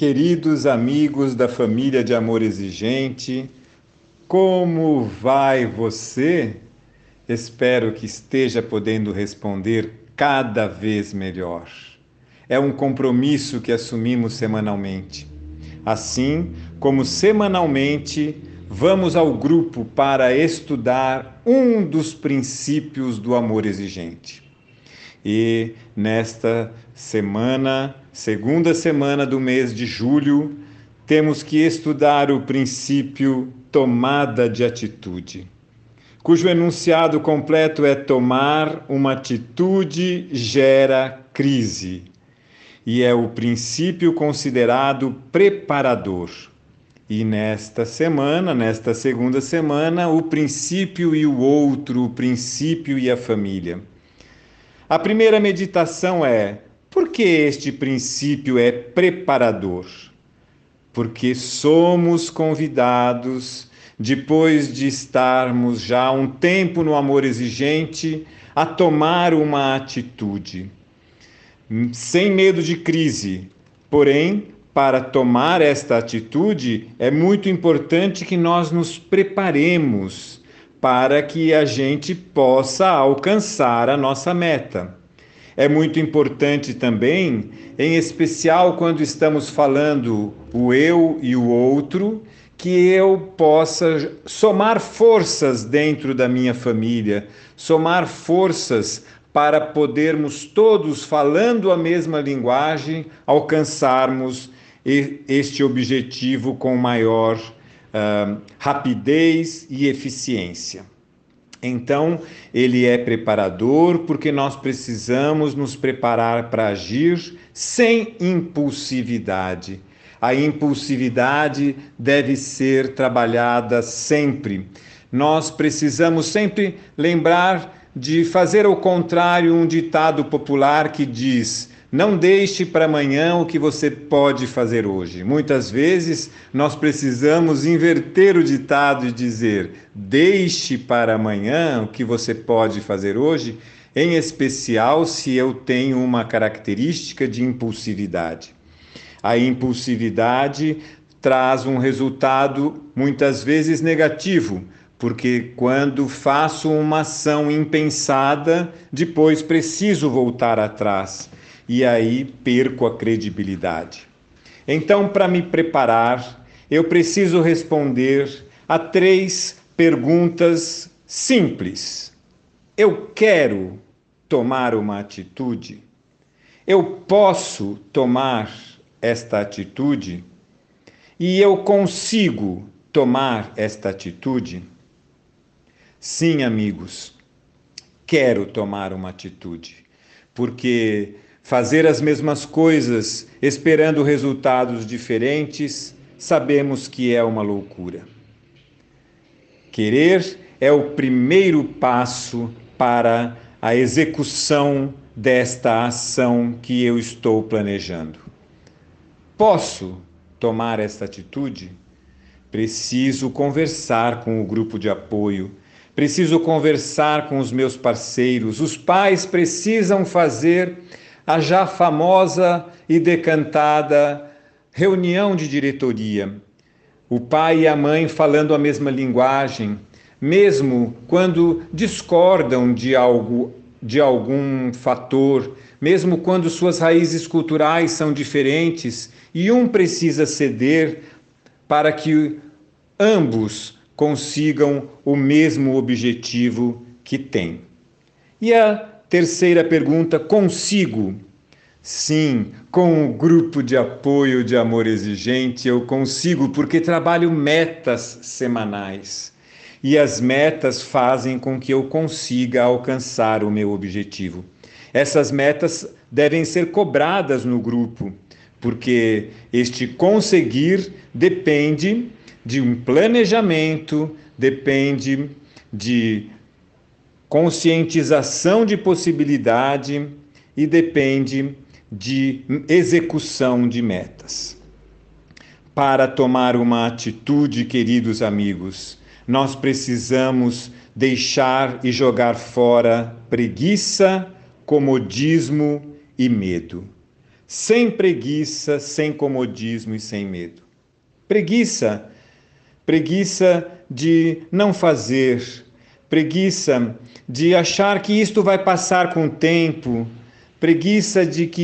Queridos amigos da família de Amor Exigente, como vai você? Espero que esteja podendo responder cada vez melhor. É um compromisso que assumimos semanalmente. Assim como semanalmente vamos ao grupo para estudar um dos princípios do amor exigente. E nesta semana, segunda semana do mês de julho, temos que estudar o princípio tomada de atitude, cujo enunciado completo é tomar uma atitude gera crise, e é o princípio considerado preparador. E nesta semana, nesta segunda semana, o princípio e o outro, o princípio e a família. A primeira meditação é: por que este princípio é preparador? Porque somos convidados, depois de estarmos já um tempo no amor exigente, a tomar uma atitude. Sem medo de crise, porém, para tomar esta atitude, é muito importante que nós nos preparemos para que a gente possa alcançar a nossa meta. É muito importante também, em especial quando estamos falando o eu e o outro, que eu possa somar forças dentro da minha família, somar forças para podermos todos, falando a mesma linguagem, alcançarmos este objetivo com maior uh, rapidez e eficiência. Então, ele é preparador porque nós precisamos nos preparar para agir sem impulsividade. A impulsividade deve ser trabalhada sempre. Nós precisamos sempre lembrar de fazer ao contrário um ditado popular que diz: não deixe para amanhã o que você pode fazer hoje. Muitas vezes nós precisamos inverter o ditado e dizer: deixe para amanhã o que você pode fazer hoje, em especial se eu tenho uma característica de impulsividade. A impulsividade traz um resultado muitas vezes negativo, porque quando faço uma ação impensada, depois preciso voltar atrás e aí perco a credibilidade. Então, para me preparar, eu preciso responder a três perguntas simples. Eu quero tomar uma atitude? Eu posso tomar esta atitude? E eu consigo tomar esta atitude? Sim, amigos, quero tomar uma atitude, porque fazer as mesmas coisas esperando resultados diferentes, sabemos que é uma loucura. Querer é o primeiro passo para a execução desta ação que eu estou planejando. Posso tomar esta atitude? Preciso conversar com o grupo de apoio, preciso conversar com os meus parceiros, os pais precisam fazer a já famosa e decantada reunião de diretoria. O pai e a mãe falando a mesma linguagem, mesmo quando discordam de algo, de algum fator, mesmo quando suas raízes culturais são diferentes e um precisa ceder para que ambos consigam o mesmo objetivo que têm. E a Terceira pergunta: consigo? Sim, com o grupo de apoio de amor exigente eu consigo, porque trabalho metas semanais. E as metas fazem com que eu consiga alcançar o meu objetivo. Essas metas devem ser cobradas no grupo, porque este conseguir depende de um planejamento, depende de conscientização de possibilidade e depende de execução de metas. Para tomar uma atitude, queridos amigos, nós precisamos deixar e jogar fora preguiça, comodismo e medo. sem preguiça, sem comodismo e sem medo. Preguiça, preguiça de não fazer, preguiça de achar que isto vai passar com o tempo, preguiça de que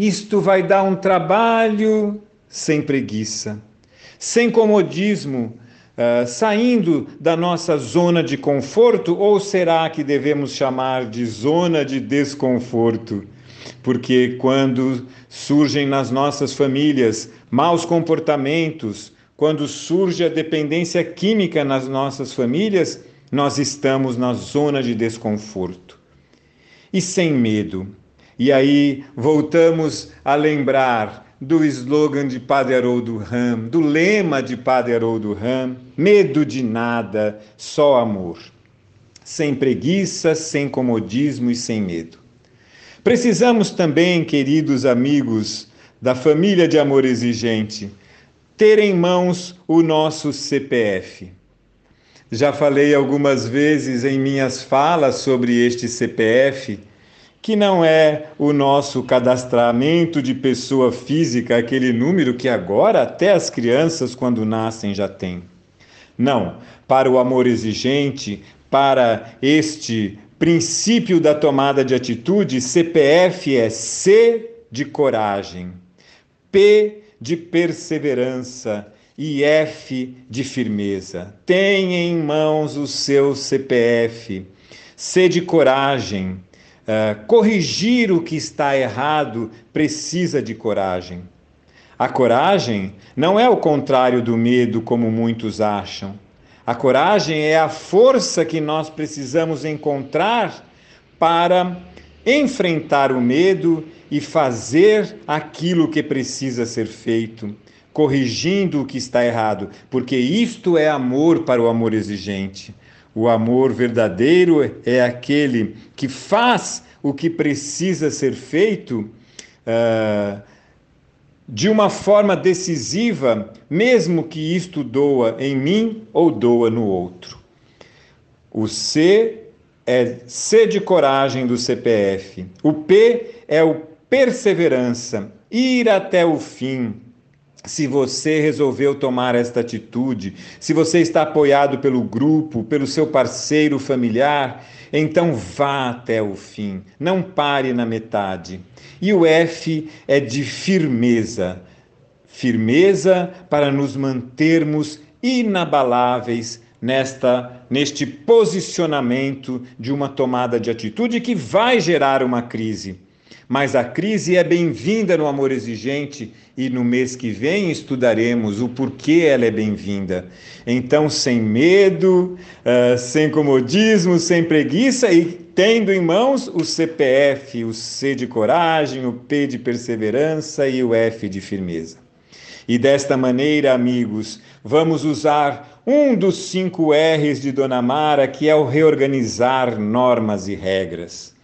isto vai dar um trabalho, sem preguiça, sem comodismo, uh, saindo da nossa zona de conforto, ou será que devemos chamar de zona de desconforto? Porque quando surgem nas nossas famílias maus comportamentos, quando surge a dependência química nas nossas famílias, nós estamos na zona de desconforto. E sem medo. E aí voltamos a lembrar do slogan de Padre Haroldo Ram, do lema de Padre Haroldo Ram: medo de nada, só amor. Sem preguiça, sem comodismo e sem medo. Precisamos também, queridos amigos da família de amor exigente, ter em mãos o nosso CPF. Já falei algumas vezes em minhas falas sobre este CPF que não é o nosso cadastramento de pessoa física, aquele número que agora até as crianças, quando nascem, já têm. Não, para o amor exigente, para este princípio da tomada de atitude, CPF é C de coragem, P de perseverança e F de firmeza. Tenha em mãos o seu CPF, C de coragem Uh, corrigir o que está errado precisa de coragem. A coragem não é o contrário do medo, como muitos acham. A coragem é a força que nós precisamos encontrar para enfrentar o medo e fazer aquilo que precisa ser feito, corrigindo o que está errado, porque isto é amor para o amor exigente. O amor verdadeiro é aquele que faz o que precisa ser feito uh, de uma forma decisiva, mesmo que isto doa em mim ou doa no outro. O C é C de coragem do CPF. O P é o perseverança, ir até o fim, se você resolveu tomar esta atitude, se você está apoiado pelo grupo, pelo seu parceiro familiar, então vá até o fim, não pare na metade. E o F é de firmeza. Firmeza para nos mantermos inabaláveis nesta neste posicionamento de uma tomada de atitude que vai gerar uma crise mas a crise é bem-vinda no amor exigente e no mês que vem estudaremos o porquê ela é bem-vinda. Então, sem medo, uh, sem comodismo, sem preguiça e tendo em mãos o CPF, o C de coragem, o P de perseverança e o F de firmeza. E desta maneira, amigos, vamos usar um dos cinco R's de Dona Mara, que é o reorganizar normas e regras.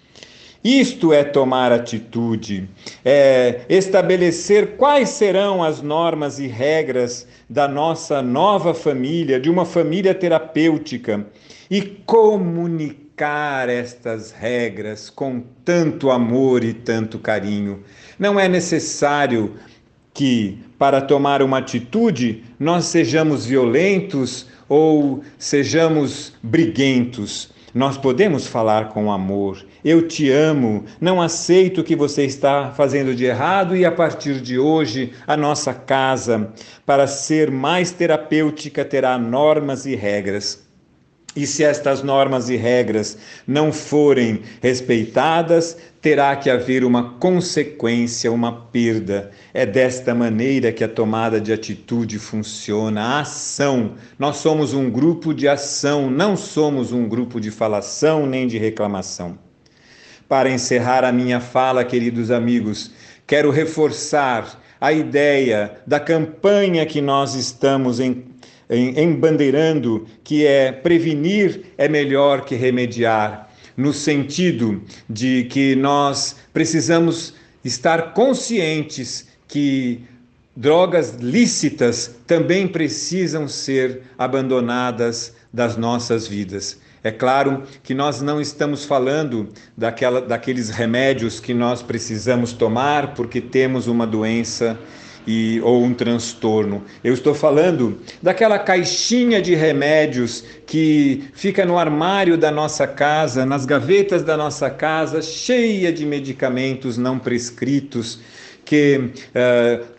Isto é tomar atitude, é estabelecer quais serão as normas e regras da nossa nova família, de uma família terapêutica, e comunicar estas regras com tanto amor e tanto carinho. Não é necessário que, para tomar uma atitude, nós sejamos violentos ou sejamos briguentos nós podemos falar com amor. Eu te amo, não aceito o que você está fazendo de errado e a partir de hoje a nossa casa, para ser mais terapêutica, terá normas e regras. E se estas normas e regras não forem respeitadas, terá que haver uma consequência, uma perda. É desta maneira que a tomada de atitude funciona, a ação. Nós somos um grupo de ação, não somos um grupo de falação nem de reclamação. Para encerrar a minha fala, queridos amigos, quero reforçar a ideia da campanha que nós estamos em embandeirando que é prevenir é melhor que remediar, no sentido de que nós precisamos estar conscientes que drogas lícitas também precisam ser abandonadas das nossas vidas. É claro que nós não estamos falando daquela, daqueles remédios que nós precisamos tomar porque temos uma doença e, ou um transtorno. Eu estou falando daquela caixinha de remédios que fica no armário da nossa casa, nas gavetas da nossa casa, cheia de medicamentos não prescritos, que uh,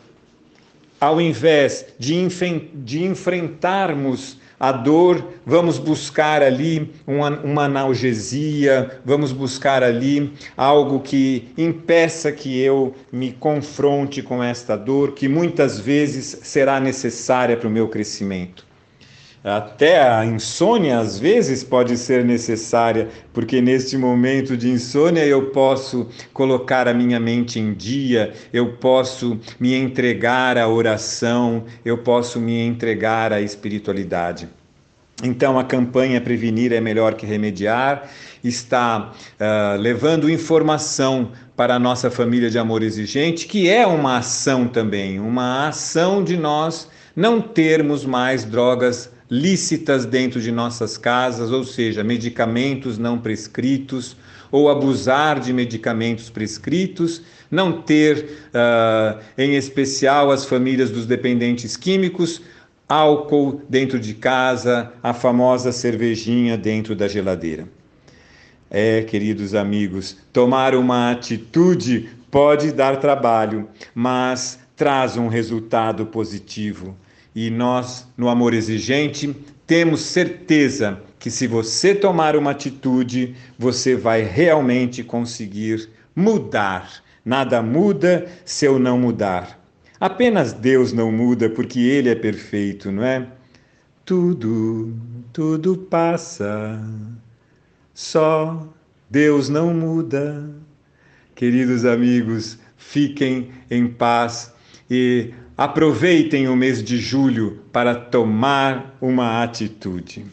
ao invés de, de enfrentarmos a dor, vamos buscar ali uma, uma, analgesia, vamos buscar ali algo que impeça que eu me confronte com esta dor, que muitas vezes será necessária para o meu crescimento. Até a insônia às vezes pode ser necessária, porque neste momento de insônia eu posso colocar a minha mente em dia, eu posso me entregar à oração, eu posso me entregar à espiritualidade. Então, a campanha Prevenir é Melhor que Remediar está uh, levando informação para a nossa família de amor exigente, que é uma ação também, uma ação de nós não termos mais drogas lícitas dentro de nossas casas, ou seja, medicamentos não prescritos, ou abusar de medicamentos prescritos, não ter, uh, em especial, as famílias dos dependentes químicos, álcool dentro de casa, a famosa cervejinha dentro da geladeira. É, queridos amigos, tomar uma atitude pode dar trabalho, mas traz um resultado positivo. E nós, no amor exigente, temos certeza que se você tomar uma atitude, você vai realmente conseguir mudar. Nada muda se eu não mudar. Apenas Deus não muda porque Ele é perfeito, não é? Tudo, tudo passa, só Deus não muda. Queridos amigos, fiquem em paz e Aproveitem o mês de julho para tomar uma atitude.